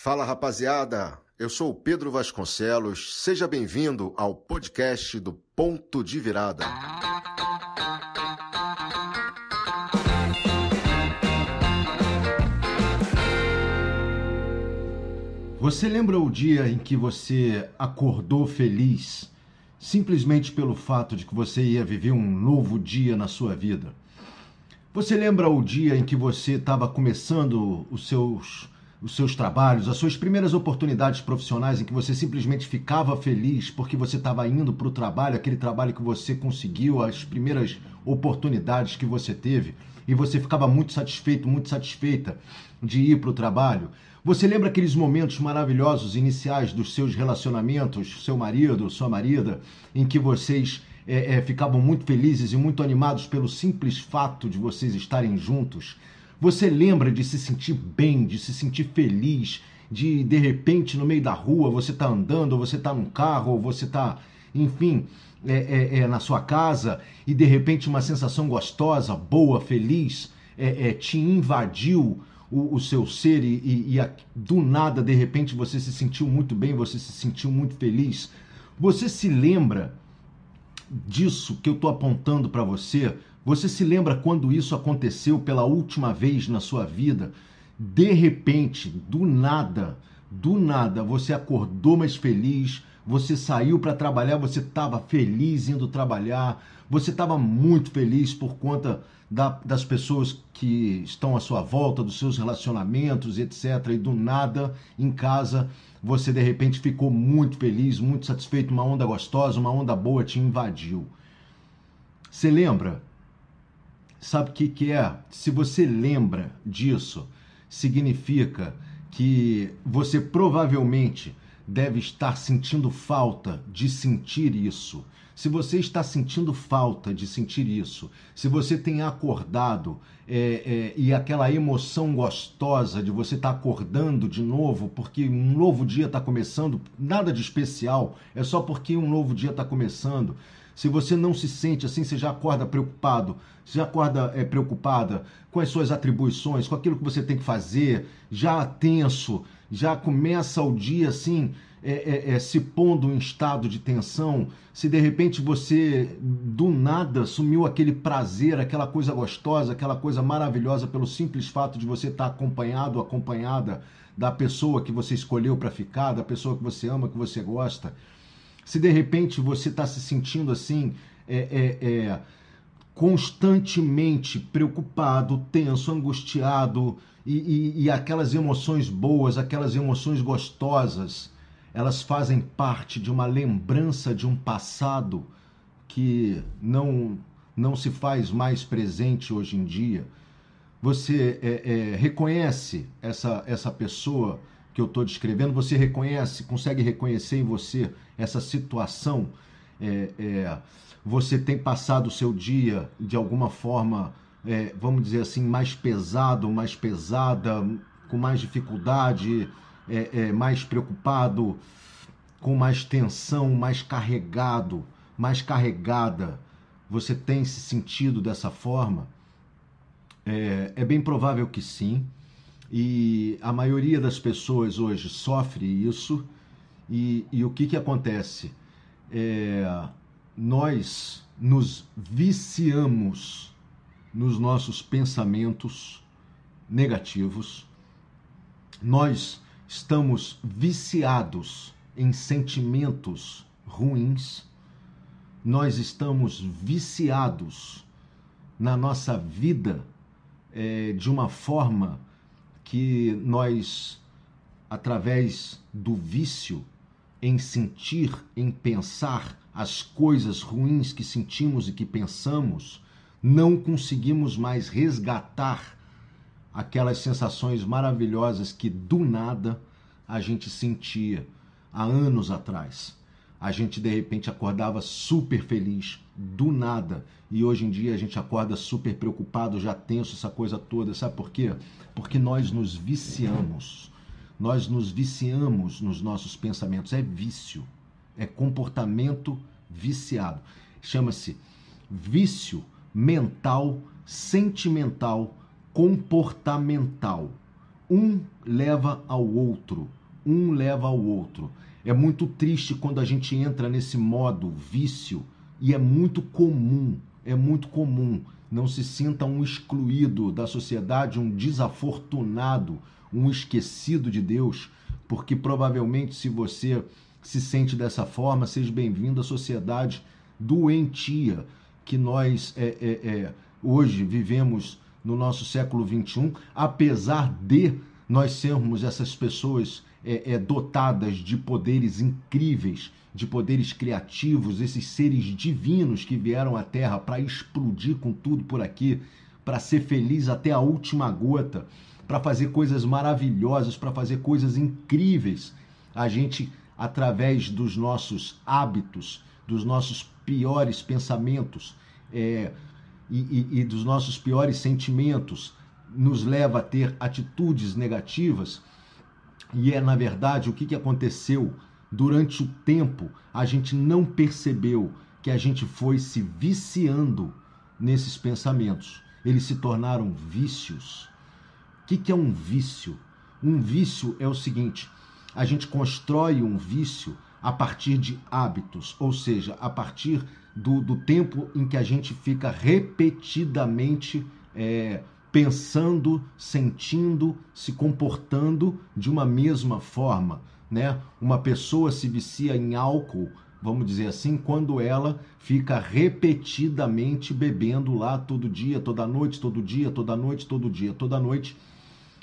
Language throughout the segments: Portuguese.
Fala rapaziada, eu sou o Pedro Vasconcelos, seja bem-vindo ao podcast do Ponto de Virada. Você lembra o dia em que você acordou feliz simplesmente pelo fato de que você ia viver um novo dia na sua vida? Você lembra o dia em que você estava começando os seus os seus trabalhos, as suas primeiras oportunidades profissionais em que você simplesmente ficava feliz porque você estava indo para o trabalho, aquele trabalho que você conseguiu, as primeiras oportunidades que você teve, e você ficava muito satisfeito, muito satisfeita de ir para o trabalho. Você lembra aqueles momentos maravilhosos iniciais dos seus relacionamentos, seu marido, sua marida, em que vocês é, é, ficavam muito felizes e muito animados pelo simples fato de vocês estarem juntos? Você lembra de se sentir bem, de se sentir feliz, de de repente no meio da rua você está andando, ou você está num carro, ou você está, enfim, é, é, é, na sua casa e de repente uma sensação gostosa, boa, feliz, é, é te invadiu o, o, seu ser e, e, e a, do nada de repente você se sentiu muito bem, você se sentiu muito feliz. Você se lembra disso que eu estou apontando para você? Você se lembra quando isso aconteceu pela última vez na sua vida? De repente, do nada, do nada, você acordou mais feliz, você saiu para trabalhar, você estava feliz indo trabalhar, você estava muito feliz por conta da, das pessoas que estão à sua volta, dos seus relacionamentos, etc. E do nada, em casa, você de repente ficou muito feliz, muito satisfeito, uma onda gostosa, uma onda boa te invadiu. Você lembra? Sabe o que, que é? Se você lembra disso, significa que você provavelmente deve estar sentindo falta de sentir isso. Se você está sentindo falta de sentir isso, se você tem acordado é, é, e aquela emoção gostosa de você estar acordando de novo, porque um novo dia está começando, nada de especial, é só porque um novo dia está começando. Se você não se sente assim, você já acorda preocupado, você já acorda é, preocupada com as suas atribuições, com aquilo que você tem que fazer, já tenso, já começa o dia assim, é, é, se pondo em estado de tensão, se de repente você do nada sumiu aquele prazer, aquela coisa gostosa, aquela coisa maravilhosa pelo simples fato de você estar acompanhado, acompanhada da pessoa que você escolheu para ficar, da pessoa que você ama, que você gosta. Se de repente você está se sentindo assim, é, é, é, constantemente preocupado, tenso, angustiado, e, e, e aquelas emoções boas, aquelas emoções gostosas, elas fazem parte de uma lembrança de um passado que não, não se faz mais presente hoje em dia. Você é, é, reconhece essa, essa pessoa que eu estou descrevendo, você reconhece, consegue reconhecer em você essa situação? É, é, você tem passado o seu dia de alguma forma, é, vamos dizer assim, mais pesado, mais pesada, com mais dificuldade, é, é, mais preocupado, com mais tensão, mais carregado, mais carregada? Você tem se sentido dessa forma? É, é bem provável que sim. E a maioria das pessoas hoje sofre isso. E, e o que, que acontece? É, nós nos viciamos nos nossos pensamentos negativos, nós estamos viciados em sentimentos ruins, nós estamos viciados na nossa vida é, de uma forma que nós, através do vício em sentir, em pensar as coisas ruins que sentimos e que pensamos, não conseguimos mais resgatar aquelas sensações maravilhosas que do nada a gente sentia há anos atrás. A gente de repente acordava super feliz, do nada, e hoje em dia a gente acorda super preocupado, já tenso, essa coisa toda. Sabe por quê? Porque nós nos viciamos. Nós nos viciamos nos nossos pensamentos. É vício, é comportamento viciado. Chama-se vício mental, sentimental, comportamental. Um leva ao outro, um leva ao outro. É muito triste quando a gente entra nesse modo vício e é muito comum, é muito comum. Não se sinta um excluído da sociedade, um desafortunado, um esquecido de Deus, porque provavelmente se você se sente dessa forma, seja bem-vindo à sociedade doentia que nós é, é, é, hoje vivemos no nosso século XXI, apesar de nós sermos essas pessoas é, é, dotadas de poderes incríveis, de poderes criativos, esses seres divinos que vieram à Terra para explodir com tudo por aqui, para ser feliz até a última gota, para fazer coisas maravilhosas, para fazer coisas incríveis. A gente, através dos nossos hábitos, dos nossos piores pensamentos é, e, e, e dos nossos piores sentimentos, nos leva a ter atitudes negativas. E é, na verdade, o que, que aconteceu durante o tempo, a gente não percebeu que a gente foi se viciando nesses pensamentos. Eles se tornaram vícios. O que, que é um vício? Um vício é o seguinte: a gente constrói um vício a partir de hábitos, ou seja, a partir do, do tempo em que a gente fica repetidamente é, pensando, sentindo, se comportando de uma mesma forma né? Uma pessoa se vicia em álcool, vamos dizer assim, quando ela fica repetidamente bebendo lá todo dia, toda noite, todo dia, toda noite, todo dia, toda noite,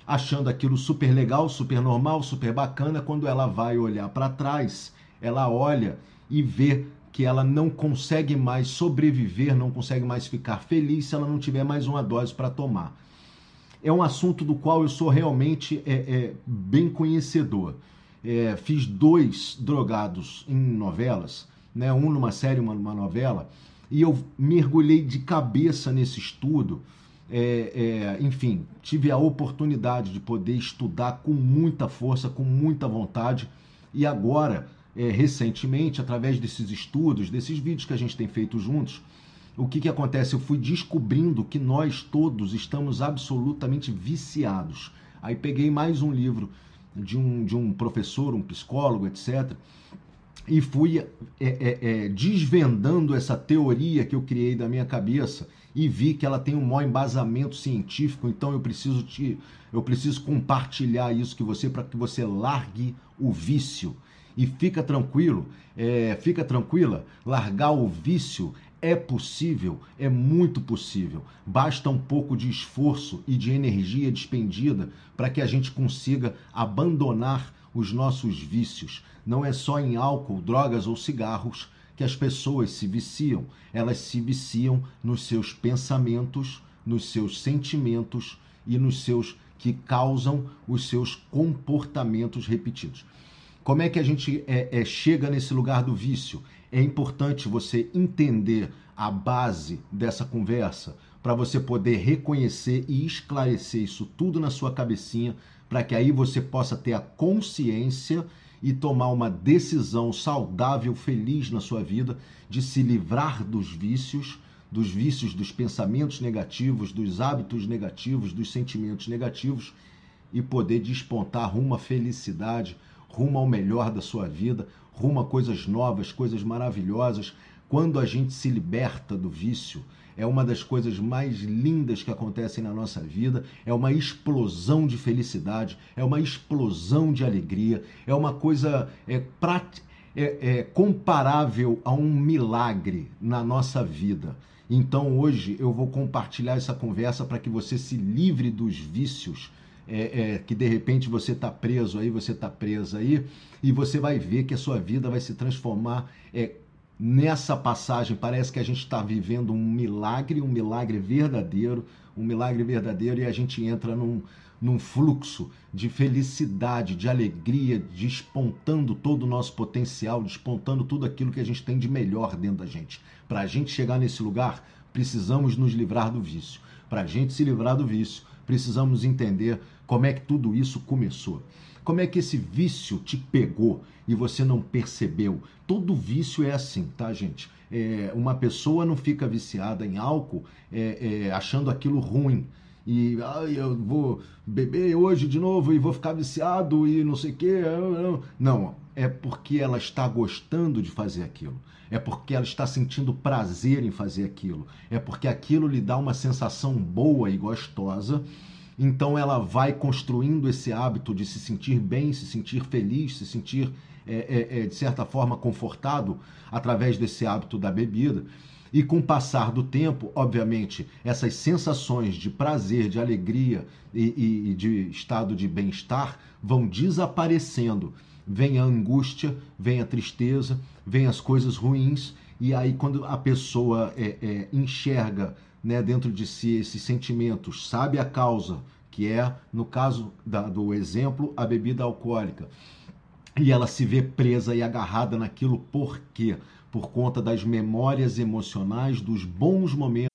achando aquilo super legal, super normal, super bacana, quando ela vai olhar para trás, ela olha e vê que ela não consegue mais sobreviver, não consegue mais ficar feliz se ela não tiver mais uma dose para tomar. É um assunto do qual eu sou realmente é, é, bem conhecedor é, fiz dois drogados em novelas, né? um numa série, uma numa novela, e eu mergulhei de cabeça nesse estudo. É, é, enfim, tive a oportunidade de poder estudar com muita força, com muita vontade, e agora, é, recentemente, através desses estudos, desses vídeos que a gente tem feito juntos, o que, que acontece? Eu fui descobrindo que nós todos estamos absolutamente viciados. Aí peguei mais um livro de um, de um professor, um psicólogo, etc. E fui é, é, é, desvendando essa teoria que eu criei da minha cabeça e vi que ela tem um maior embasamento científico, então eu preciso te, eu preciso compartilhar isso que você para que você largue o vício. E fica tranquilo, é, fica tranquila, largar o vício é possível, é muito possível. Basta um pouco de esforço e de energia despendida para que a gente consiga abandonar os nossos vícios. Não é só em álcool, drogas ou cigarros que as pessoas se viciam, elas se viciam nos seus pensamentos, nos seus sentimentos e nos seus que causam os seus comportamentos repetidos. Como é que a gente é, é, chega nesse lugar do vício? É importante você entender a base dessa conversa para você poder reconhecer e esclarecer isso tudo na sua cabecinha, para que aí você possa ter a consciência e tomar uma decisão saudável, feliz na sua vida de se livrar dos vícios, dos vícios dos pensamentos negativos, dos hábitos negativos, dos sentimentos negativos e poder despontar rumo à felicidade, rumo ao melhor da sua vida, rumo a coisas novas, coisas maravilhosas. Quando a gente se liberta do vício, é uma das coisas mais lindas que acontecem na nossa vida, é uma explosão de felicidade, é uma explosão de alegria, é uma coisa é, é, é comparável a um milagre na nossa vida. Então hoje eu vou compartilhar essa conversa para que você se livre dos vícios é, é, que de repente você está preso aí, você está presa aí, e você vai ver que a sua vida vai se transformar é, nessa passagem. Parece que a gente está vivendo um milagre, um milagre verdadeiro, um milagre verdadeiro, e a gente entra num, num fluxo de felicidade, de alegria, despontando todo o nosso potencial, despontando tudo aquilo que a gente tem de melhor dentro da gente. Para a gente chegar nesse lugar, precisamos nos livrar do vício. Para a gente se livrar do vício, precisamos entender como é que tudo isso começou. Como é que esse vício te pegou e você não percebeu? Todo vício é assim, tá, gente? É, uma pessoa não fica viciada em álcool é, é, achando aquilo ruim e ah, eu vou beber hoje de novo e vou ficar viciado e não sei o quê. Não, é porque ela está gostando de fazer aquilo. É porque ela está sentindo prazer em fazer aquilo. É porque aquilo lhe dá uma sensação boa e gostosa. Então ela vai construindo esse hábito de se sentir bem, se sentir feliz, se sentir, é, é, é, de certa forma, confortado através desse hábito da bebida. E com o passar do tempo, obviamente, essas sensações de prazer, de alegria e, e de estado de bem-estar vão desaparecendo. Vem a angústia, vem a tristeza, vem as coisas ruins, e aí quando a pessoa é, é, enxerga né, dentro de si esses sentimentos, sabe a causa, que é, no caso da, do exemplo, a bebida alcoólica, e ela se vê presa e agarrada naquilo por quê? por conta das memórias emocionais dos bons momentos.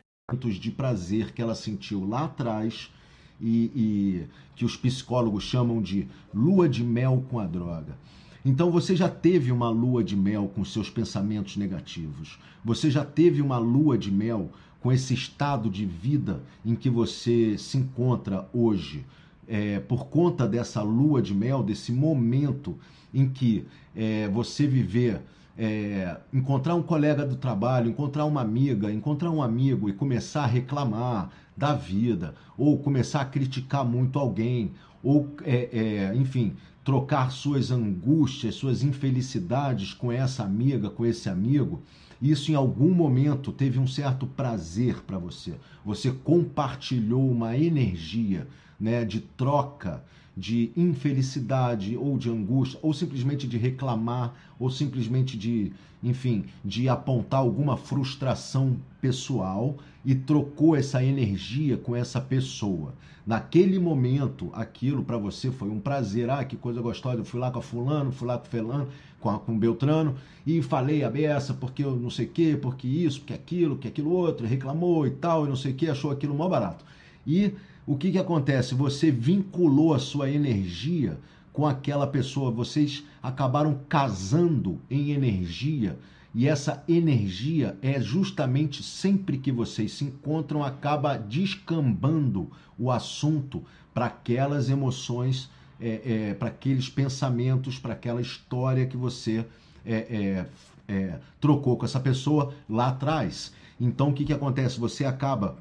De prazer que ela sentiu lá atrás e, e que os psicólogos chamam de lua de mel com a droga. Então você já teve uma lua de mel com seus pensamentos negativos. Você já teve uma lua de mel com esse estado de vida em que você se encontra hoje, é, por conta dessa lua de mel, desse momento em que é, você viver, é, encontrar um colega do trabalho, encontrar uma amiga, encontrar um amigo e começar a reclamar da vida, ou começar a criticar muito alguém, ou, é, é, enfim, trocar suas angústias, suas infelicidades com essa amiga, com esse amigo isso em algum momento teve um certo prazer para você. Você compartilhou uma energia né, de troca, de infelicidade ou de angústia, ou simplesmente de reclamar, ou simplesmente de, enfim, de apontar alguma frustração pessoal e trocou essa energia com essa pessoa. Naquele momento, aquilo para você foi um prazer. Ah, que coisa gostosa. Eu fui lá com a fulano, fui lá com fulano, com, a, com Beltrano e falei a beça porque eu não sei o quê, porque isso, porque aquilo, que aquilo outro, reclamou e tal, e não sei o que, achou aquilo mó barato. E o que, que acontece? Você vinculou a sua energia com aquela pessoa, vocês acabaram casando em energia. E essa energia é justamente sempre que vocês se encontram, acaba descambando o assunto para aquelas emoções, é, é, para aqueles pensamentos, para aquela história que você é, é, é, trocou com essa pessoa lá atrás. Então o que, que acontece? Você acaba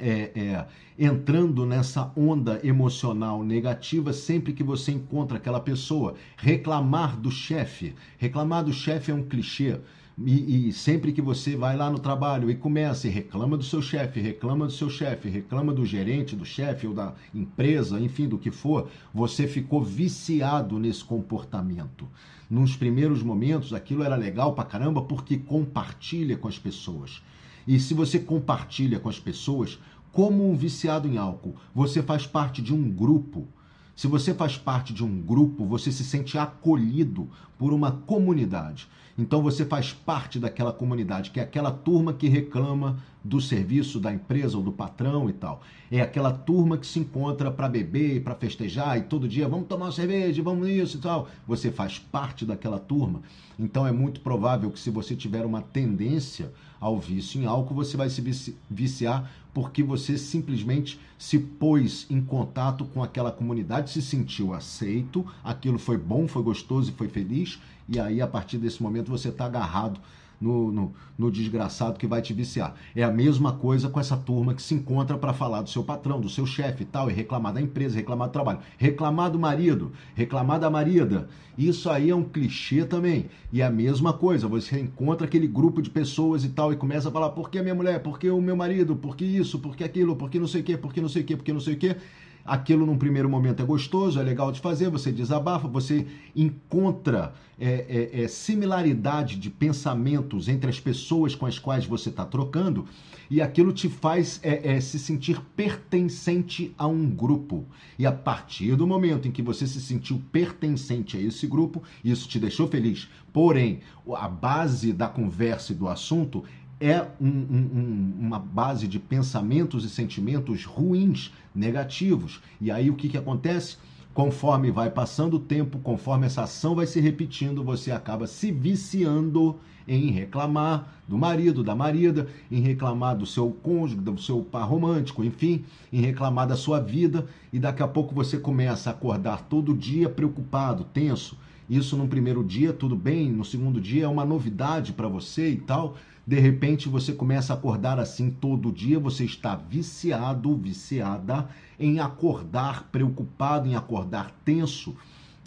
é, é, entrando nessa onda emocional negativa sempre que você encontra aquela pessoa. Reclamar do chefe. Reclamar do chefe é um clichê. E, e, sempre que você vai lá no trabalho e começa e reclama do seu chefe, reclama do seu chefe, reclama do gerente, do chefe ou da empresa, enfim, do que for, você ficou viciado nesse comportamento. Nos primeiros momentos aquilo era legal pra caramba porque compartilha com as pessoas. E se você compartilha com as pessoas, como um viciado em álcool, você faz parte de um grupo. Se você faz parte de um grupo, você se sente acolhido por uma comunidade. Então você faz parte daquela comunidade, que é aquela turma que reclama do serviço da empresa ou do patrão e tal. É aquela turma que se encontra para beber, para festejar e todo dia vamos tomar uma cerveja, vamos isso e tal. Você faz parte daquela turma. Então é muito provável que se você tiver uma tendência ao vício em álcool, você vai se viciar porque você simplesmente se pôs em contato com aquela comunidade, se sentiu aceito, aquilo foi bom, foi gostoso e foi feliz, e aí a partir desse momento você está agarrado no, no, no, desgraçado que vai te viciar. É a mesma coisa com essa turma que se encontra para falar do seu patrão, do seu chefe e tal, e reclamar da empresa, reclamar do trabalho, reclamar do marido, reclamar da marida. Isso aí é um clichê também. E é a mesma coisa, você encontra aquele grupo de pessoas e tal, e começa a falar por que a minha mulher, por que o meu marido, por que isso, por que aquilo, por que não sei o que, por que não sei o que, por que não sei o que aquilo num primeiro momento é gostoso, é legal de fazer, você desabafa, você encontra é, é, é, similaridade de pensamentos entre as pessoas com as quais você está trocando e aquilo te faz é, é, se sentir pertencente a um grupo. E a partir do momento em que você se sentiu pertencente a esse grupo, isso te deixou feliz. Porém, a base da conversa e do assunto é um, um, uma base de pensamentos e sentimentos ruins, negativos. E aí o que, que acontece? Conforme vai passando o tempo, conforme essa ação vai se repetindo, você acaba se viciando em reclamar do marido, da marida, em reclamar do seu cônjuge, do seu par romântico, enfim, em reclamar da sua vida, e daqui a pouco você começa a acordar todo dia preocupado, tenso. Isso no primeiro dia, tudo bem, no segundo dia é uma novidade para você e tal de repente você começa a acordar assim todo dia, você está viciado, viciada em acordar preocupado, em acordar tenso,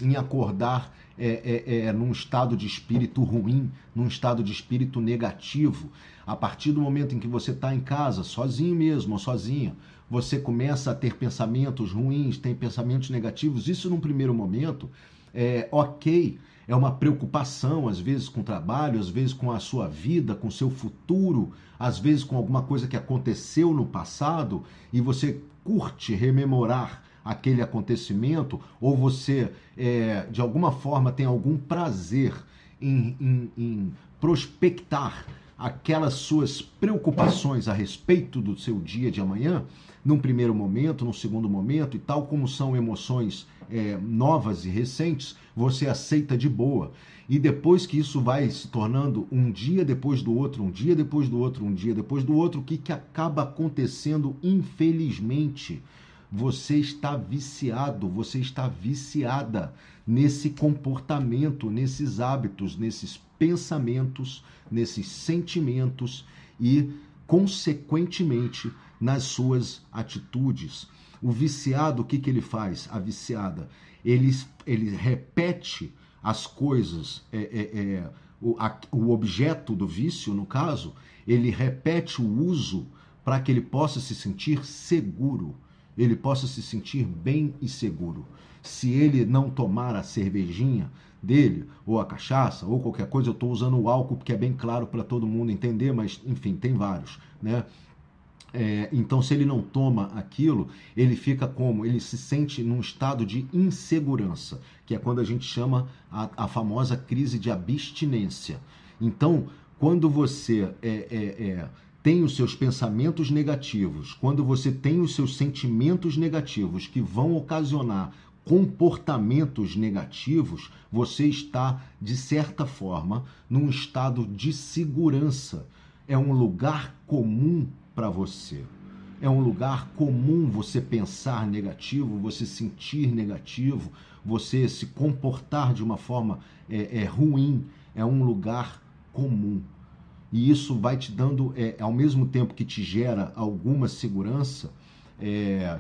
em acordar é, é, é, num estado de espírito ruim, num estado de espírito negativo. A partir do momento em que você está em casa, sozinho mesmo ou sozinha, você começa a ter pensamentos ruins, tem pensamentos negativos. Isso num primeiro momento é ok é uma preocupação, às vezes com o trabalho, às vezes com a sua vida, com o seu futuro, às vezes com alguma coisa que aconteceu no passado e você curte rememorar aquele acontecimento ou você, é, de alguma forma, tem algum prazer em, em, em prospectar aquelas suas preocupações a respeito do seu dia de amanhã, num primeiro momento, num segundo momento, e tal como são emoções é, novas e recentes, você aceita de boa. E depois que isso vai se tornando um dia depois do outro, um dia depois do outro, um dia depois do outro, o que, que acaba acontecendo, infelizmente? Você está viciado, você está viciada nesse comportamento, nesses hábitos, nesses pensamentos, nesses sentimentos e, consequentemente, nas suas atitudes. O viciado, o que, que ele faz? A viciada, ele, ele repete as coisas, é, é, é, o, a, o objeto do vício, no caso, ele repete o uso para que ele possa se sentir seguro, ele possa se sentir bem e seguro. Se ele não tomar a cervejinha dele, ou a cachaça, ou qualquer coisa, eu estou usando o álcool porque é bem claro para todo mundo entender, mas enfim, tem vários, né? É, então, se ele não toma aquilo, ele fica como? Ele se sente num estado de insegurança, que é quando a gente chama a, a famosa crise de abstinência. Então, quando você é, é, é, tem os seus pensamentos negativos, quando você tem os seus sentimentos negativos que vão ocasionar comportamentos negativos, você está, de certa forma, num estado de segurança. É um lugar comum para você. É um lugar comum você pensar negativo, você sentir negativo, você se comportar de uma forma é, é ruim. É um lugar comum. E isso vai te dando, é, ao mesmo tempo que te gera alguma segurança, é,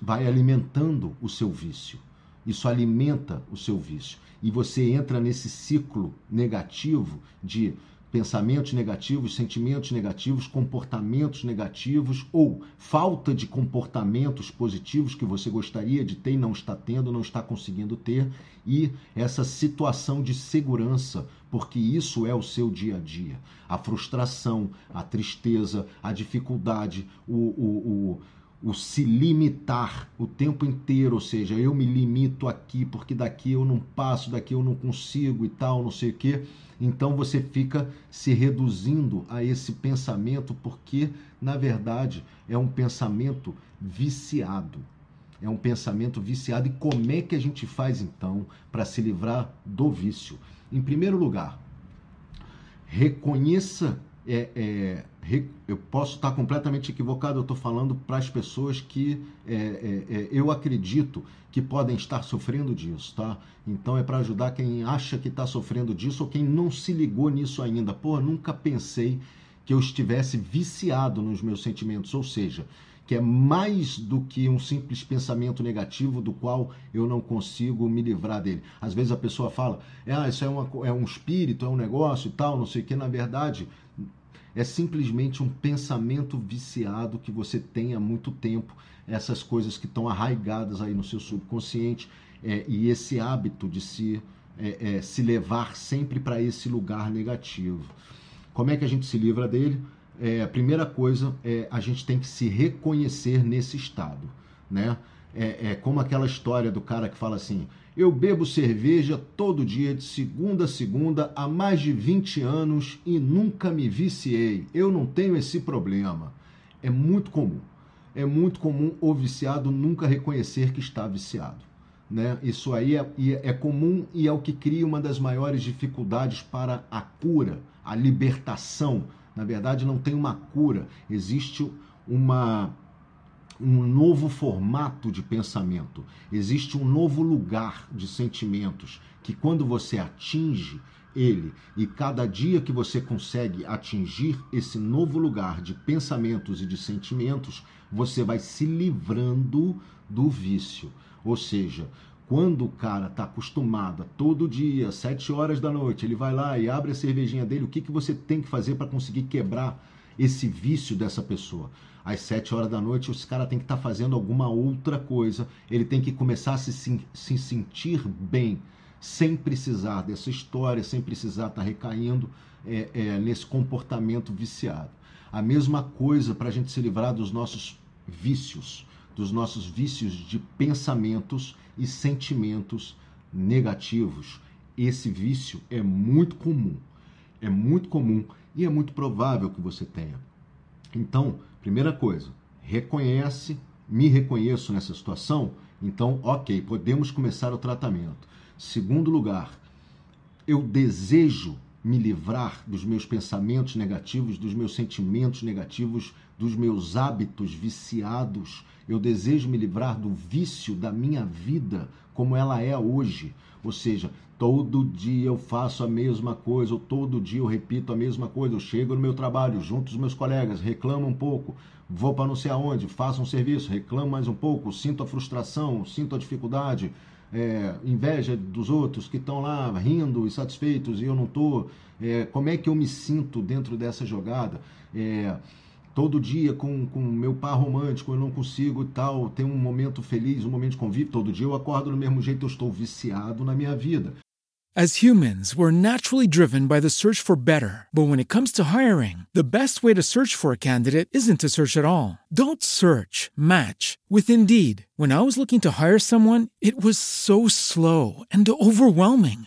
vai alimentando o seu vício. Isso alimenta o seu vício. e você entra nesse ciclo negativo de pensamentos negativos, sentimentos negativos, comportamentos negativos ou falta de comportamentos positivos que você gostaria de ter e não está tendo, não está conseguindo ter, e essa situação de segurança, porque isso é o seu dia a dia. A frustração, a tristeza, a dificuldade, o, o, o, o se limitar o tempo inteiro, ou seja, eu me limito aqui porque daqui eu não passo, daqui eu não consigo e tal, não sei o quê então você fica se reduzindo a esse pensamento porque, na verdade, é um pensamento viciado. É um pensamento viciado. E como é que a gente faz então para se livrar do vício? Em primeiro lugar, reconheça é, é, eu posso estar completamente equivocado, eu estou falando para as pessoas que é, é, é, eu acredito que podem estar sofrendo disso, tá? Então é para ajudar quem acha que está sofrendo disso ou quem não se ligou nisso ainda. Pô, nunca pensei que eu estivesse viciado nos meus sentimentos, ou seja, que é mais do que um simples pensamento negativo do qual eu não consigo me livrar dele. Às vezes a pessoa fala, ah, isso é, uma, é um espírito, é um negócio e tal, não sei o que. Na verdade, é simplesmente um pensamento viciado que você tem há muito tempo, essas coisas que estão arraigadas aí no seu subconsciente é, e esse hábito de se, é, é, se levar sempre para esse lugar negativo. Como é que a gente se livra dele? É, a primeira coisa é a gente tem que se reconhecer nesse estado, né? É, é como aquela história do cara que fala assim: eu bebo cerveja todo dia, de segunda a segunda, há mais de 20 anos e nunca me viciei. Eu não tenho esse problema. É muito comum. É muito comum o viciado nunca reconhecer que está viciado. Né? Isso aí é, é comum e é o que cria uma das maiores dificuldades para a cura, a libertação. Na verdade, não tem uma cura, existe uma um novo formato de pensamento, existe um novo lugar de sentimentos que, quando você atinge ele e cada dia que você consegue atingir esse novo lugar de pensamentos e de sentimentos, você vai se livrando do vício. Ou seja, quando o cara está acostumado a todo dia, sete horas da noite, ele vai lá e abre a cervejinha dele, o que, que você tem que fazer para conseguir quebrar esse vício dessa pessoa? às sete horas da noite, esse cara tem que estar tá fazendo alguma outra coisa, ele tem que começar a se, se sentir bem, sem precisar dessa história, sem precisar estar tá recaindo é, é, nesse comportamento viciado. A mesma coisa para a gente se livrar dos nossos vícios, dos nossos vícios de pensamentos e sentimentos negativos. Esse vício é muito comum, é muito comum e é muito provável que você tenha. Então, primeira coisa, reconhece, me reconheço nessa situação, então, ok, podemos começar o tratamento. Segundo lugar, eu desejo me livrar dos meus pensamentos negativos, dos meus sentimentos negativos, dos meus hábitos viciados. Eu desejo me livrar do vício da minha vida como ela é hoje. Ou seja, todo dia eu faço a mesma coisa, ou todo dia eu repito a mesma coisa. Eu chego no meu trabalho, junto os meus colegas, reclamo um pouco, vou para não sei aonde, faço um serviço, reclamo mais um pouco, sinto a frustração, sinto a dificuldade, é, inveja dos outros que estão lá rindo e satisfeitos e eu não estou. É, como é que eu me sinto dentro dessa jogada? É, todo dia com o meu par romântico, eu não consigo tal, ter um momento feliz, um momento de convívio, todo dia eu acordo do mesmo jeito, eu estou viciado na minha vida. As humans, we're naturally driven by the search for better. But when it comes to hiring, the best way to search for a candidate isn't to search at all. Don't search, match with Indeed. When I was looking to hire someone, it was so slow and overwhelming.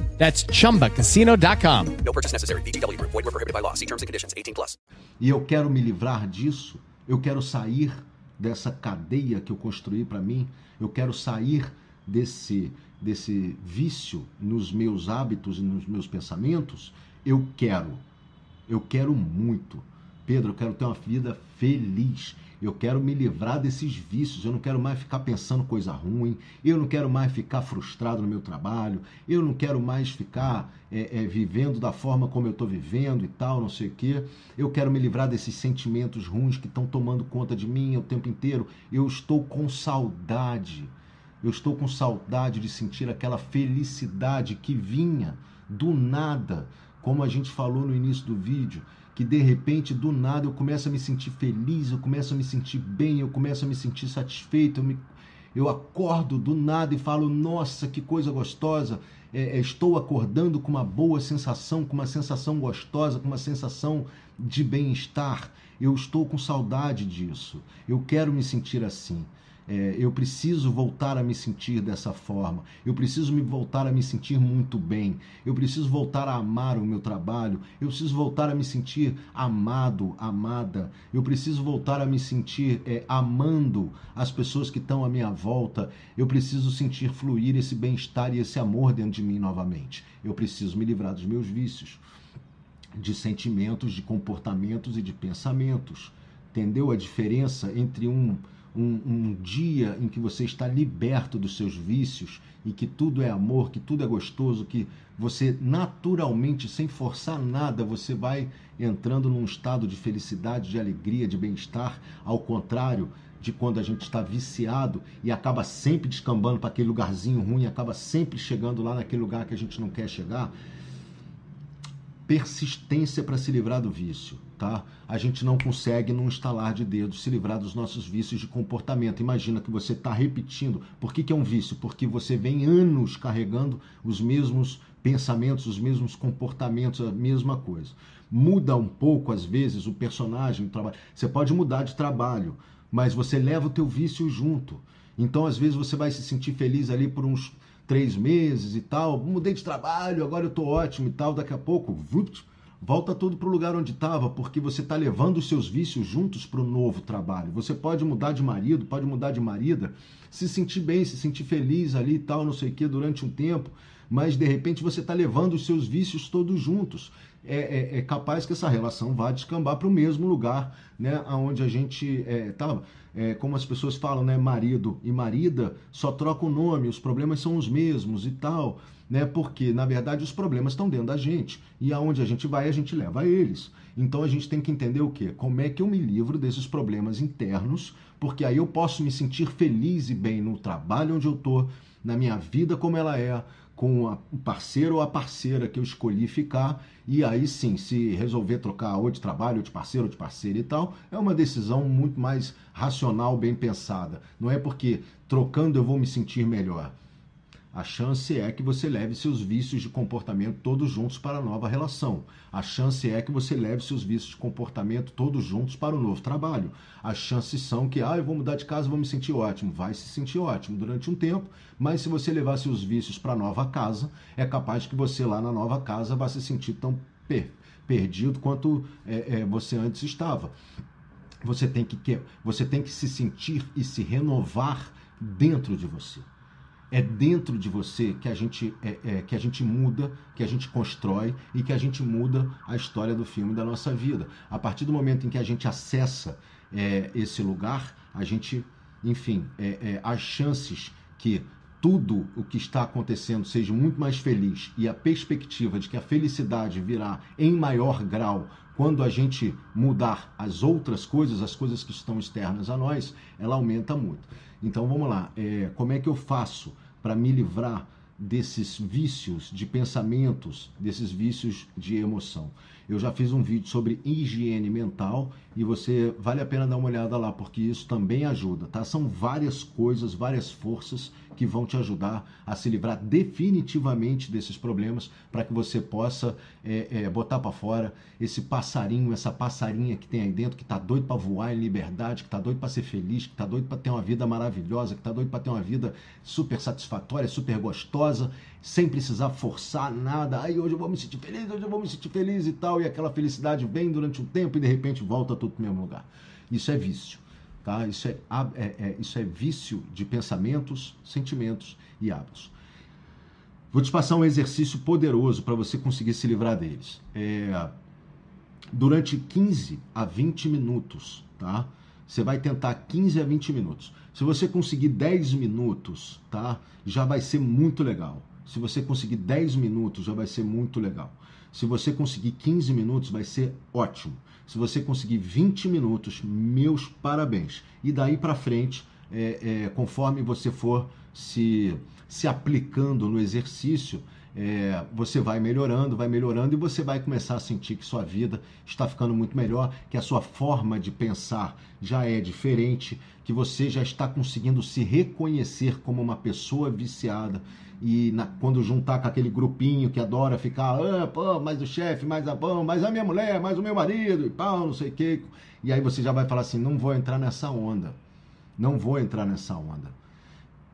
That's chumbacasino.com. No purchase necessary. VGW Group. Void were prohibited by law. See terms and conditions. 18 plus. E eu quero me livrar disso. Eu quero sair dessa cadeia que eu construí para mim. Eu quero sair desse desse vício nos meus hábitos e nos meus pensamentos. Eu quero. Eu quero muito. Pedro, eu quero ter uma vida feliz. Eu quero me livrar desses vícios. Eu não quero mais ficar pensando coisa ruim. Eu não quero mais ficar frustrado no meu trabalho. Eu não quero mais ficar é, é, vivendo da forma como eu estou vivendo e tal, não sei o quê. Eu quero me livrar desses sentimentos ruins que estão tomando conta de mim o tempo inteiro. Eu estou com saudade. Eu estou com saudade de sentir aquela felicidade que vinha do nada, como a gente falou no início do vídeo que de repente, do nada, eu começo a me sentir feliz, eu começo a me sentir bem, eu começo a me sentir satisfeito, eu, me, eu acordo do nada e falo, nossa, que coisa gostosa, é, é, estou acordando com uma boa sensação, com uma sensação gostosa, com uma sensação de bem-estar, eu estou com saudade disso, eu quero me sentir assim. É, eu preciso voltar a me sentir dessa forma. Eu preciso me voltar a me sentir muito bem. Eu preciso voltar a amar o meu trabalho. Eu preciso voltar a me sentir amado, amada. Eu preciso voltar a me sentir é, amando as pessoas que estão à minha volta. Eu preciso sentir fluir esse bem-estar e esse amor dentro de mim novamente. Eu preciso me livrar dos meus vícios, de sentimentos, de comportamentos e de pensamentos. Entendeu a diferença entre um um, um, dia em que você está liberto dos seus vícios e que tudo é amor, que tudo é gostoso, que você naturalmente, sem forçar nada, você vai entrando num estado de felicidade, de alegria, de bem-estar, ao contrário de quando a gente está viciado e acaba sempre descambando para aquele lugarzinho ruim, acaba sempre chegando lá naquele lugar que a gente não quer chegar. Persistência para se livrar do vício tá? A gente não consegue, num estalar de dedos, se livrar dos nossos vícios de comportamento. Imagina que você está repetindo. Por que, que é um vício? Porque você vem anos carregando os mesmos pensamentos, os mesmos comportamentos, a mesma coisa. Muda um pouco, às vezes, o personagem, o trabalho. Você pode mudar de trabalho, mas você leva o teu vício junto. Então, às vezes, você vai se sentir feliz ali por uns três meses e tal. Mudei de trabalho, agora eu estou ótimo e tal. Daqui a pouco, Volta tudo para o lugar onde estava, porque você está levando os seus vícios juntos para o novo trabalho. Você pode mudar de marido, pode mudar de marida, se sentir bem, se sentir feliz ali e tal, não sei o que, durante um tempo, mas de repente você está levando os seus vícios todos juntos. É, é, é, capaz que essa relação vá descambar para o mesmo lugar, né, onde a gente estava. É, é, como as pessoas falam, né, marido e marida só troca o nome, os problemas são os mesmos e tal né? Porque na verdade os problemas estão dentro da gente e aonde a gente vai a gente leva eles. Então a gente tem que entender o que? Como é que eu me livro desses problemas internos? Porque aí eu posso me sentir feliz e bem no trabalho onde eu tô, na minha vida como ela é, com o parceiro ou a parceira que eu escolhi ficar, e aí sim, se resolver trocar ou de trabalho, ou de parceiro, ou de parceira e tal, é uma decisão muito mais racional, bem pensada. Não é porque trocando eu vou me sentir melhor a chance é que você leve seus vícios de comportamento todos juntos para a nova relação. A chance é que você leve seus vícios de comportamento todos juntos para o novo trabalho. As chances são que, ah, eu vou mudar de casa, vou me sentir ótimo. Vai se sentir ótimo durante um tempo, mas se você levar seus vícios para a nova casa, é capaz que você lá na nova casa vá se sentir tão per perdido quanto é, é, você antes estava. Você tem que, você tem que se sentir e se renovar dentro de você. É dentro de você que a gente é, é, que a gente muda, que a gente constrói e que a gente muda a história do filme da nossa vida. A partir do momento em que a gente acessa é, esse lugar, a gente, enfim, é, é, as chances que tudo o que está acontecendo seja muito mais feliz e a perspectiva de que a felicidade virá em maior grau quando a gente mudar as outras coisas, as coisas que estão externas a nós, ela aumenta muito. Então vamos lá, é, como é que eu faço para me livrar desses vícios de pensamentos, desses vícios de emoção? Eu já fiz um vídeo sobre higiene mental e você vale a pena dar uma olhada lá, porque isso também ajuda, tá? São várias coisas, várias forças que vão te ajudar a se livrar definitivamente desses problemas para que você possa é, é, botar para fora esse passarinho, essa passarinha que tem aí dentro, que tá doido para voar em liberdade, que tá doido para ser feliz, que tá doido para ter uma vida maravilhosa, que tá doido para ter uma vida super satisfatória, super gostosa, sem precisar forçar nada. Aí hoje eu vou me sentir feliz, hoje eu vou me sentir feliz e tal, e aquela felicidade vem durante um tempo e de repente volta tudo para o mesmo lugar. Isso é vício. Tá? Isso, é, é, é, isso é vício de pensamentos, sentimentos e hábitos. Vou te passar um exercício poderoso para você conseguir se livrar deles. É, durante 15 a 20 minutos, tá? Você vai tentar 15 a 20 minutos. Se você conseguir 10 minutos, tá? Já vai ser muito legal. Se você conseguir 10 minutos, já vai ser muito legal. Se você conseguir 15 minutos, vai ser ótimo. Se você conseguir 20 minutos, meus parabéns. E daí para frente, é, é, conforme você for se, se aplicando no exercício, é, você vai melhorando, vai melhorando e você vai começar a sentir que sua vida está ficando muito melhor, que a sua forma de pensar já é diferente, que você já está conseguindo se reconhecer como uma pessoa viciada e na, quando juntar com aquele grupinho que adora ficar, ah, pô, mais o chefe, mais a pão, mais a minha mulher, mais o meu marido, e pau, não sei o quê. E aí você já vai falar assim: não vou entrar nessa onda. Não vou entrar nessa onda.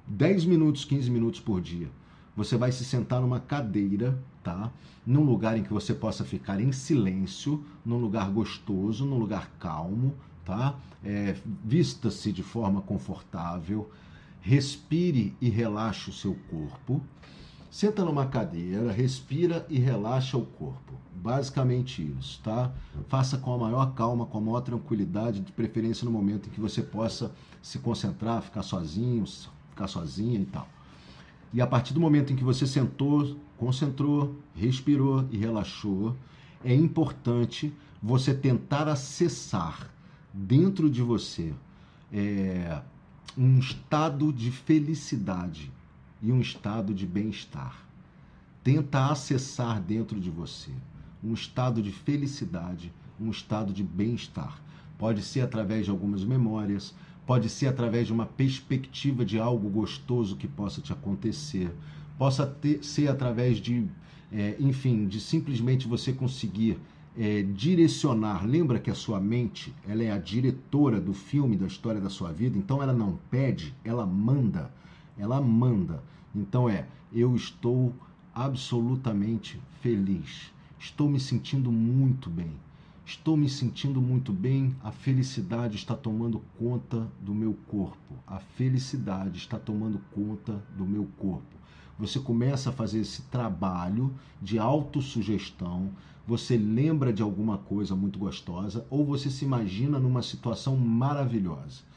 10 minutos, 15 minutos por dia. Você vai se sentar numa cadeira, tá? Num lugar em que você possa ficar em silêncio, num lugar gostoso, num lugar calmo, tá? É, Vista-se de forma confortável respire e relaxe o seu corpo. Senta numa cadeira, respira e relaxa o corpo. Basicamente isso, tá? Faça com a maior calma, com a maior tranquilidade, de preferência no momento em que você possa se concentrar, ficar sozinho, ficar sozinha e tal. E a partir do momento em que você sentou, concentrou, respirou e relaxou, é importante você tentar acessar dentro de você é, um estado de felicidade e um estado de bem-estar. Tenta acessar dentro de você um estado de felicidade, um estado de bem-estar. Pode ser através de algumas memórias, pode ser através de uma perspectiva de algo gostoso que possa te acontecer, possa ter, ser através de, é, enfim, de simplesmente você conseguir é, direcionar. Lembra que a sua mente ela é a diretora do filme, da história da sua vida. Então ela não pede, ela manda. Ela manda. Então é, eu estou absolutamente feliz. Estou me sentindo muito bem. Estou me sentindo muito bem. A felicidade está tomando conta do meu corpo. A felicidade está tomando conta do meu corpo. Você começa a fazer esse trabalho de autossugestão, você lembra de alguma coisa muito gostosa ou você se imagina numa situação maravilhosa.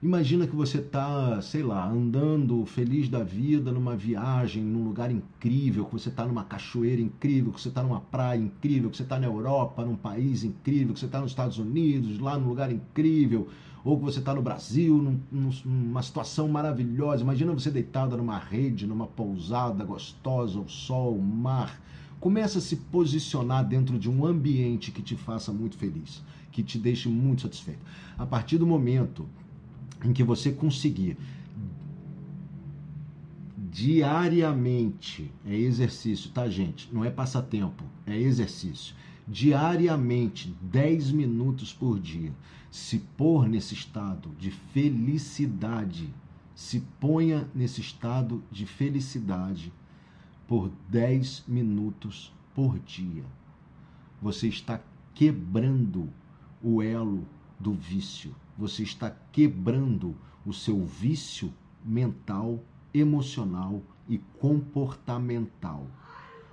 Imagina que você está, sei lá, andando feliz da vida numa viagem, num lugar incrível, que você está numa cachoeira incrível, que você está numa praia incrível, que você está na Europa, num país incrível, que você está nos Estados Unidos, lá num lugar incrível, ou que você está no Brasil, num, numa situação maravilhosa. Imagina você deitada numa rede, numa pousada gostosa, o sol, o mar Começa a se posicionar dentro de um ambiente que te faça muito feliz, que te deixe muito satisfeito. A partir do momento em que você conseguir diariamente, é exercício, tá, gente? Não é passatempo, é exercício. Diariamente, 10 minutos por dia, se pôr nesse estado de felicidade, se ponha nesse estado de felicidade por 10 minutos por dia. Você está quebrando o elo do vício. Você está quebrando o seu vício mental, emocional e comportamental.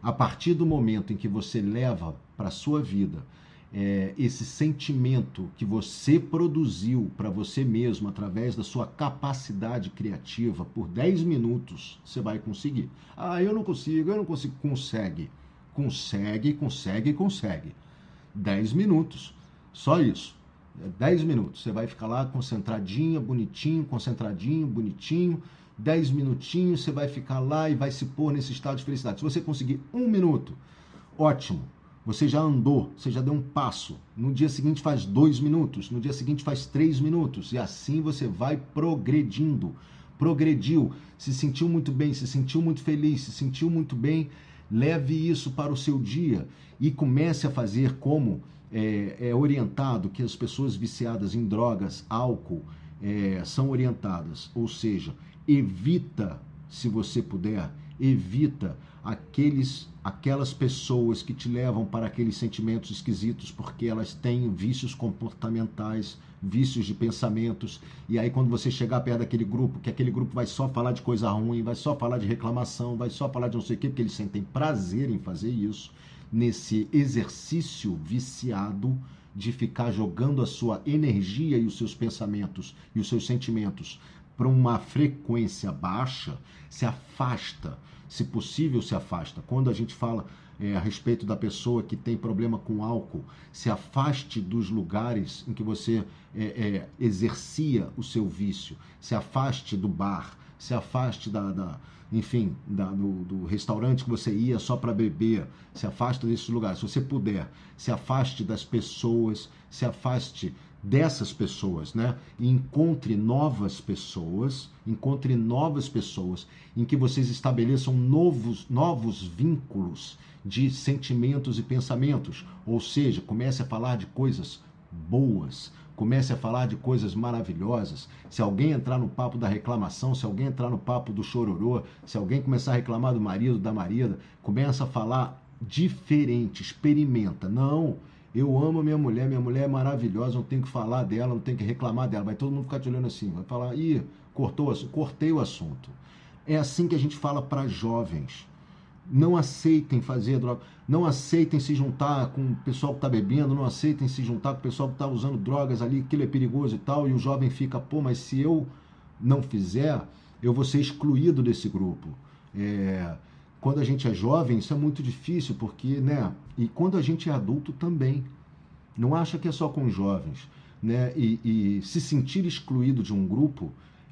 A partir do momento em que você leva para a sua vida é, esse sentimento que você produziu para você mesmo através da sua capacidade criativa por 10 minutos, você vai conseguir. Ah, eu não consigo, eu não consigo. Consegue. Consegue, consegue, consegue. 10 minutos. Só isso. 10 minutos. Você vai ficar lá concentradinha, bonitinho, concentradinho, bonitinho. 10 minutinhos, você vai ficar lá e vai se pôr nesse estado de felicidade. Se você conseguir um minuto, ótimo Você já andou, você já deu um passo. No dia seguinte faz dois minutos, no dia seguinte faz três minutos. E assim você vai progredindo. Progrediu, se sentiu muito bem, se sentiu muito feliz, se sentiu muito bem. Leve isso para o seu dia e comece a fazer como é, é orientado que as pessoas viciadas em drogas, álcool, é, são orientadas. Ou seja, evita, se você puder, evita aqueles aquelas pessoas que te levam para aqueles sentimentos esquisitos porque elas têm vícios comportamentais, vícios de pensamentos. E aí quando você chegar perto daquele grupo, que aquele grupo vai só falar de coisa ruim, vai só falar de reclamação, vai só falar de não sei o quê, porque eles sentem prazer em fazer isso, nesse exercício viciado de ficar jogando a sua energia e os seus pensamentos e os seus sentimentos para uma frequência baixa, se afasta se possível, se afasta. Quando a gente fala é, a respeito da pessoa que tem problema com álcool, se afaste dos lugares em que você é, é, exercia o seu vício, se afaste do bar, se afaste da, da enfim, da, do, do, restaurante que você ia só para beber, se afaste desses lugares. Se você puder, se afaste das pessoas, se afaste dessas pessoas, né? Encontre novas pessoas, encontre novas pessoas em que vocês estabeleçam novos, novos vínculos de sentimentos e pensamentos. Ou seja, comece a falar de coisas boas, comece a falar de coisas maravilhosas. Se alguém entrar no papo da reclamação, se alguém entrar no papo do chororô, se alguém começar a reclamar do marido, da marida, começa a falar diferente, experimenta. Não, eu amo minha mulher, minha mulher é maravilhosa, não tenho que falar dela, não tenho que reclamar dela. Vai todo mundo ficar te olhando assim, vai falar, ih, cortou, cortei o assunto. É assim que a gente fala para jovens. Não aceitem fazer droga, não aceitem se juntar com o pessoal que está bebendo, não aceitem se juntar com o pessoal que está usando drogas ali, aquilo é perigoso e tal, e o jovem fica, pô, mas se eu não fizer, eu vou ser excluído desse grupo. É, quando a gente é jovem, isso é muito difícil, porque, né? E quando a gente é adulto também. Não acha que é só com jovens, né? E, e se sentir excluído de um grupo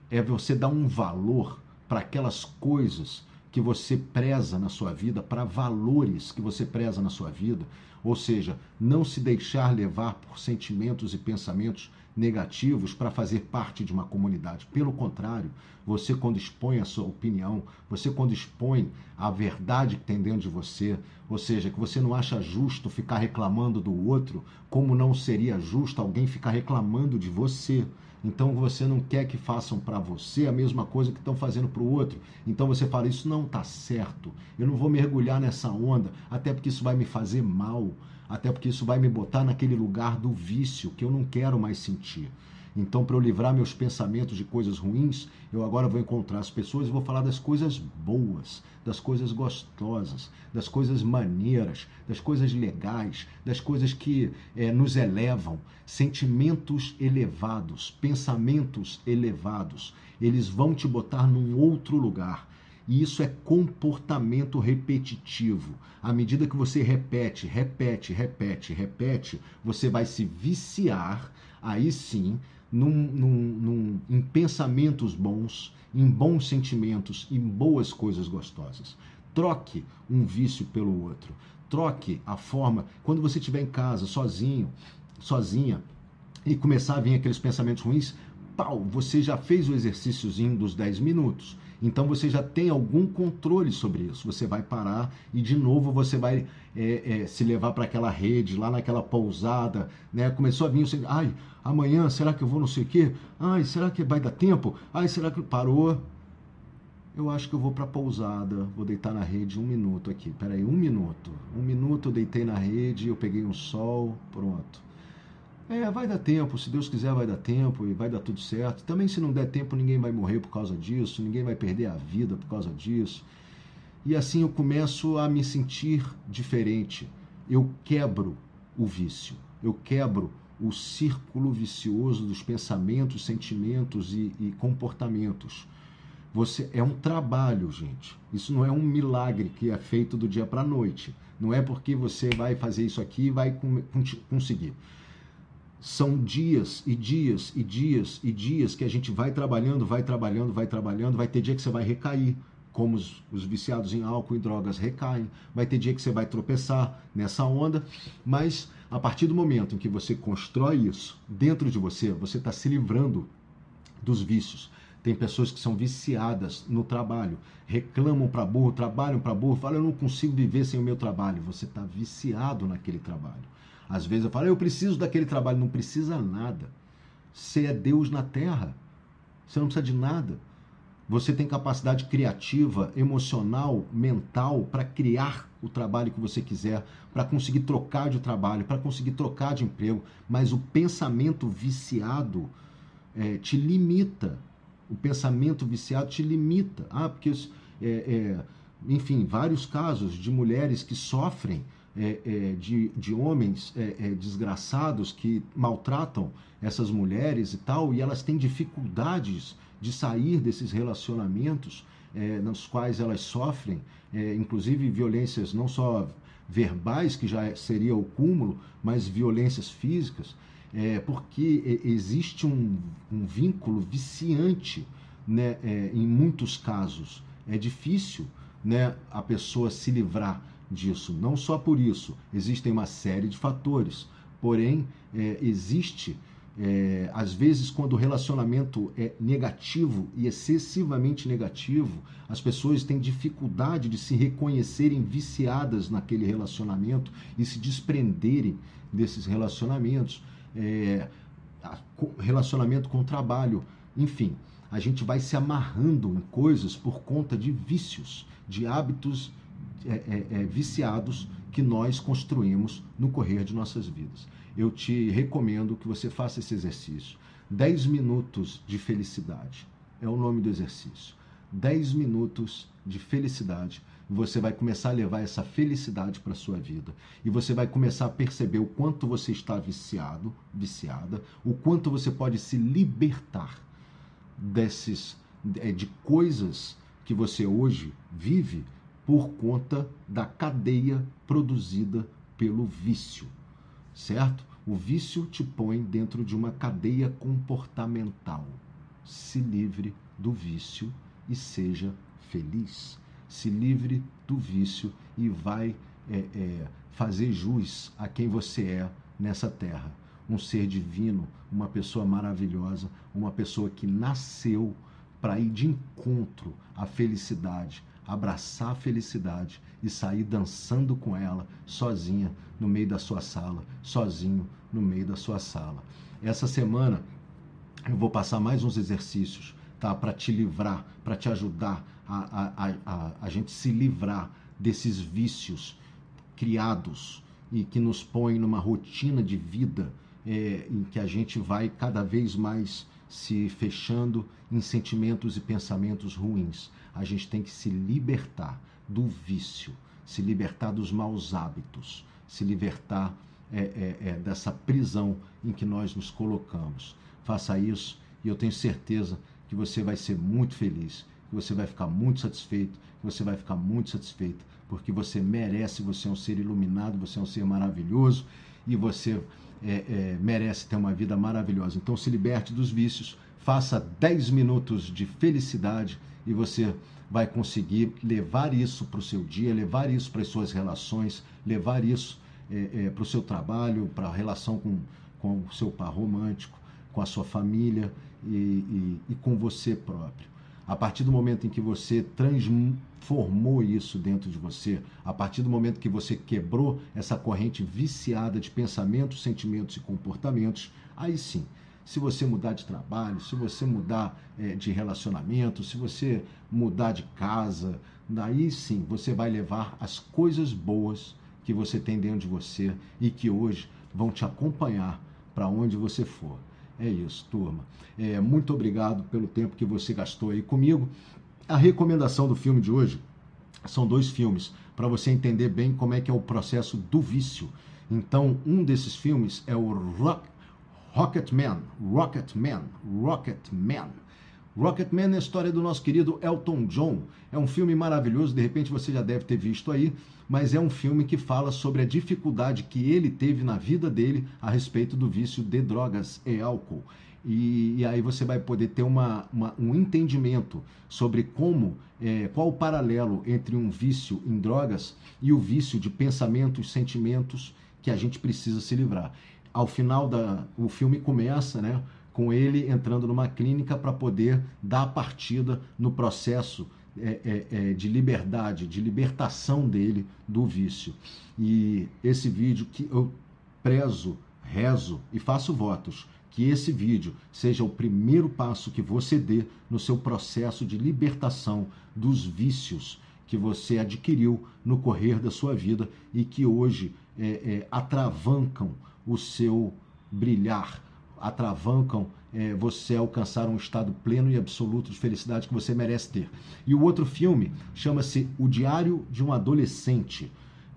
é você dar um valor para aquelas coisas que você preza na sua vida, para valores que você preza na sua vida, ou seja, não se deixar levar por sentimentos e pensamentos negativos para fazer parte de uma comunidade. Pelo contrário, você quando expõe a sua opinião, você quando expõe a verdade que tem dentro de você, ou seja, que você não acha justo ficar reclamando do outro, como não seria justo alguém ficar reclamando de você. Então você não quer que façam para você a mesma coisa que estão fazendo para o outro. Então você fala: Isso não está certo. Eu não vou mergulhar nessa onda, até porque isso vai me fazer mal até porque isso vai me botar naquele lugar do vício que eu não quero mais sentir. Então, para eu livrar meus pensamentos de coisas ruins, eu agora vou encontrar as pessoas e vou falar das coisas boas, das coisas gostosas, das coisas maneiras, das coisas legais, das coisas que é, nos elevam. Sentimentos elevados, pensamentos elevados, eles vão te botar num outro lugar. E isso é comportamento repetitivo. À medida que você repete, repete, repete, repete, você vai se viciar, aí sim, num, num, num, em pensamentos bons, em bons sentimentos, em boas coisas gostosas. Troque um vício pelo outro. Troque a forma. Quando você estiver em casa, sozinho, sozinha, e começar a vir aqueles pensamentos ruins, pau, você já fez o exercíciozinho dos 10 minutos. Então você já tem algum controle sobre isso. Você vai parar e de novo você vai é, é, se levar para aquela rede, lá naquela pousada, né? Começou a vir você, ai, amanhã será que eu vou não sei o quê? Ai, será que vai dar tempo? Ai, será que parou? Eu acho que eu vou para a pousada, vou deitar na rede um minuto aqui. Peraí, um minuto. Um minuto eu deitei na rede, eu peguei um sol, pronto. É, vai dar tempo, se Deus quiser vai dar tempo e vai dar tudo certo. Também se não der tempo, ninguém vai morrer por causa disso, ninguém vai perder a vida por causa disso. E assim eu começo a me sentir diferente. Eu quebro o vício, eu quebro o círculo vicioso dos pensamentos, sentimentos e, e comportamentos. Você é um trabalho, gente. Isso não é um milagre que é feito do dia para a noite. Não é porque você vai fazer isso aqui e vai conseguir são dias e dias e dias e dias que a gente vai trabalhando, vai trabalhando, vai trabalhando, vai ter dia que você vai recair. como os, os, viciados em álcool e drogas recaem. Vai ter dia que você vai tropeçar nessa onda, mas a partir do momento em que você constrói isso dentro de você, você está se livrando dos vícios. Tem pessoas que são viciadas no trabalho, reclamam para burro, trabalham para burro, falam eu não consigo viver sem o meu trabalho. Você está viciado naquele trabalho. Às vezes eu falo, eu preciso daquele trabalho. Não precisa nada. Você é Deus na terra. Você não precisa de nada. Você tem capacidade criativa, emocional, mental para criar o trabalho que você quiser, para conseguir trocar de trabalho, para conseguir trocar de emprego. Mas o pensamento viciado é, te limita. O pensamento viciado te limita. Ah, porque, é, é, enfim, vários casos de mulheres que sofrem é, é, de, de homens é, é, desgraçados que maltratam essas mulheres e tal, e elas têm dificuldades de sair desses relacionamentos é, nos quais elas sofrem, é, inclusive violências não só verbais, que já seria o cúmulo, mas violências físicas, porque existe um, um vínculo viciante né, em muitos casos. É difícil né, a pessoa se livrar disso. Não só por isso, existem uma série de fatores. Porém, é, existe é, às vezes, quando o relacionamento é negativo e excessivamente negativo, as pessoas têm dificuldade de se reconhecerem viciadas naquele relacionamento e se desprenderem desses relacionamentos. É, relacionamento com o trabalho, enfim, a gente vai se amarrando em coisas por conta de vícios, de hábitos é, é, é viciados que nós construímos no correr de nossas vidas eu te recomendo que você faça esse exercício. 10 minutos de felicidade é o nome do exercício. 10 minutos de felicidade. Você vai começar a levar essa felicidade para a sua vida. E você vai começar a perceber o quanto você está viciado, viciada, o quanto você pode se libertar desses é, de coisas que você hoje vive por conta da cadeia produzida pelo vício certo? O vício te põe dentro de uma cadeia comportamental. Se livre do vício e seja feliz. Se livre do vício e vai é, é, fazer jus a quem você é nessa terra. Um ser divino, uma pessoa maravilhosa, uma pessoa que nasceu para ir de encontro à felicidade, abraçar a felicidade e sair dançando com ela, sozinha, no meio da sua sala, sozinho, no meio da sua sala. Essa semana eu vou passar mais uns exercícios, tá? Para te livrar, para te ajudar a, a, a, a gente se livrar desses vícios criados e que nos põem numa rotina de vida é, em que a gente vai cada vez mais se fechando em sentimentos e pensamentos ruins. A gente tem que se libertar do vício, se libertar dos maus hábitos, se libertar é, é, é, dessa prisão em que nós nos colocamos. Faça isso e eu tenho certeza que você vai ser muito feliz, que você vai ficar muito satisfeito, que você vai ficar muito satisfeito, porque você merece, você é um ser iluminado, você é um ser maravilhoso e você é, é, merece ter uma vida maravilhosa. Então se liberte dos vícios, faça 10 minutos de felicidade e você vai conseguir levar isso para o seu dia, levar isso para as suas relações, levar isso é, é, para o seu trabalho, para a relação com, com o seu par romântico, com a sua família e, e, e com você próprio. A partir do momento em que você transformou isso dentro de você, a partir do momento que você quebrou essa corrente viciada de pensamentos, sentimentos e comportamentos, aí sim, se você mudar de trabalho, se você mudar é, de relacionamento, se você mudar de casa, daí sim você vai levar as coisas boas que você tem dentro de você e que hoje vão te acompanhar para onde você for. É isso, turma. É, muito obrigado pelo tempo que você gastou aí comigo. A recomendação do filme de hoje são dois filmes para você entender bem como é que é o processo do vício. Então, um desses filmes é o Rock, Rocket Man, Rocket Man, Rocket Man. Rocketman é a história do nosso querido Elton John. É um filme maravilhoso, de repente você já deve ter visto aí, mas é um filme que fala sobre a dificuldade que ele teve na vida dele a respeito do vício de drogas e álcool. E, e aí você vai poder ter uma, uma, um entendimento sobre como, é, qual o paralelo entre um vício em drogas e o vício de pensamentos, sentimentos que a gente precisa se livrar. Ao final da, o filme começa, né? com ele entrando numa clínica para poder dar partida no processo é, é, é, de liberdade, de libertação dele do vício. E esse vídeo que eu prezo, rezo e faço votos que esse vídeo seja o primeiro passo que você dê no seu processo de libertação dos vícios que você adquiriu no correr da sua vida e que hoje é, é, atravancam o seu brilhar, atravancam é, você alcançar um estado pleno e absoluto de felicidade que você merece ter. E o outro filme chama-se O Diário de um Adolescente.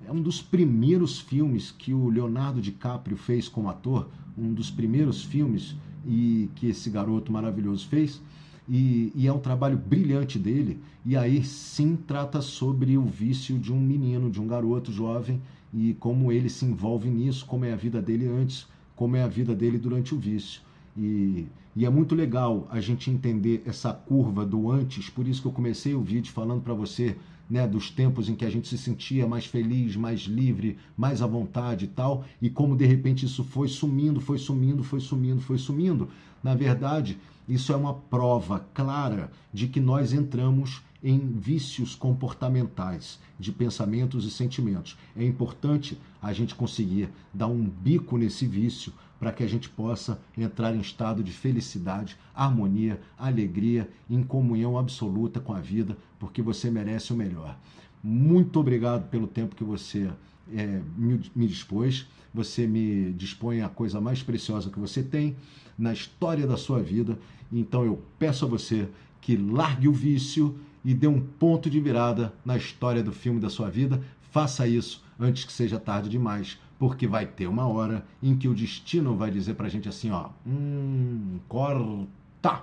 É um dos primeiros filmes que o Leonardo DiCaprio fez como ator, um dos primeiros filmes e que esse garoto maravilhoso fez. E, e, é um trabalho brilhante dele. E aí sim trata sobre o vício de um menino, de um garoto jovem e como ele se envolve nisso, como é a vida dele antes, como é a vida dele durante o vício. E, e é muito legal a gente entender essa curva do antes, por isso que eu comecei o vídeo falando para você né, dos tempos em que a gente se sentia mais feliz, mais livre, mais à vontade e tal, e como de repente isso foi sumindo, foi sumindo, foi sumindo, foi sumindo. Na verdade, isso é uma prova clara de que nós entramos em vícios comportamentais de pensamentos e sentimentos. É importante a gente conseguir dar um bico nesse vício para que a gente possa entrar em estado de felicidade, harmonia, alegria, em comunhão absoluta com a vida, porque você merece o melhor. Muito obrigado pelo tempo que você é, me, me dispôs. Você me dispõe a coisa mais preciosa que você tem na história da sua vida. Então eu peço a você que largue o vício e dê um ponto de virada na história do filme da sua vida. Faça isso antes que seja tarde demais, porque vai ter uma hora em que o destino vai dizer pra gente assim, ó, hum, corta.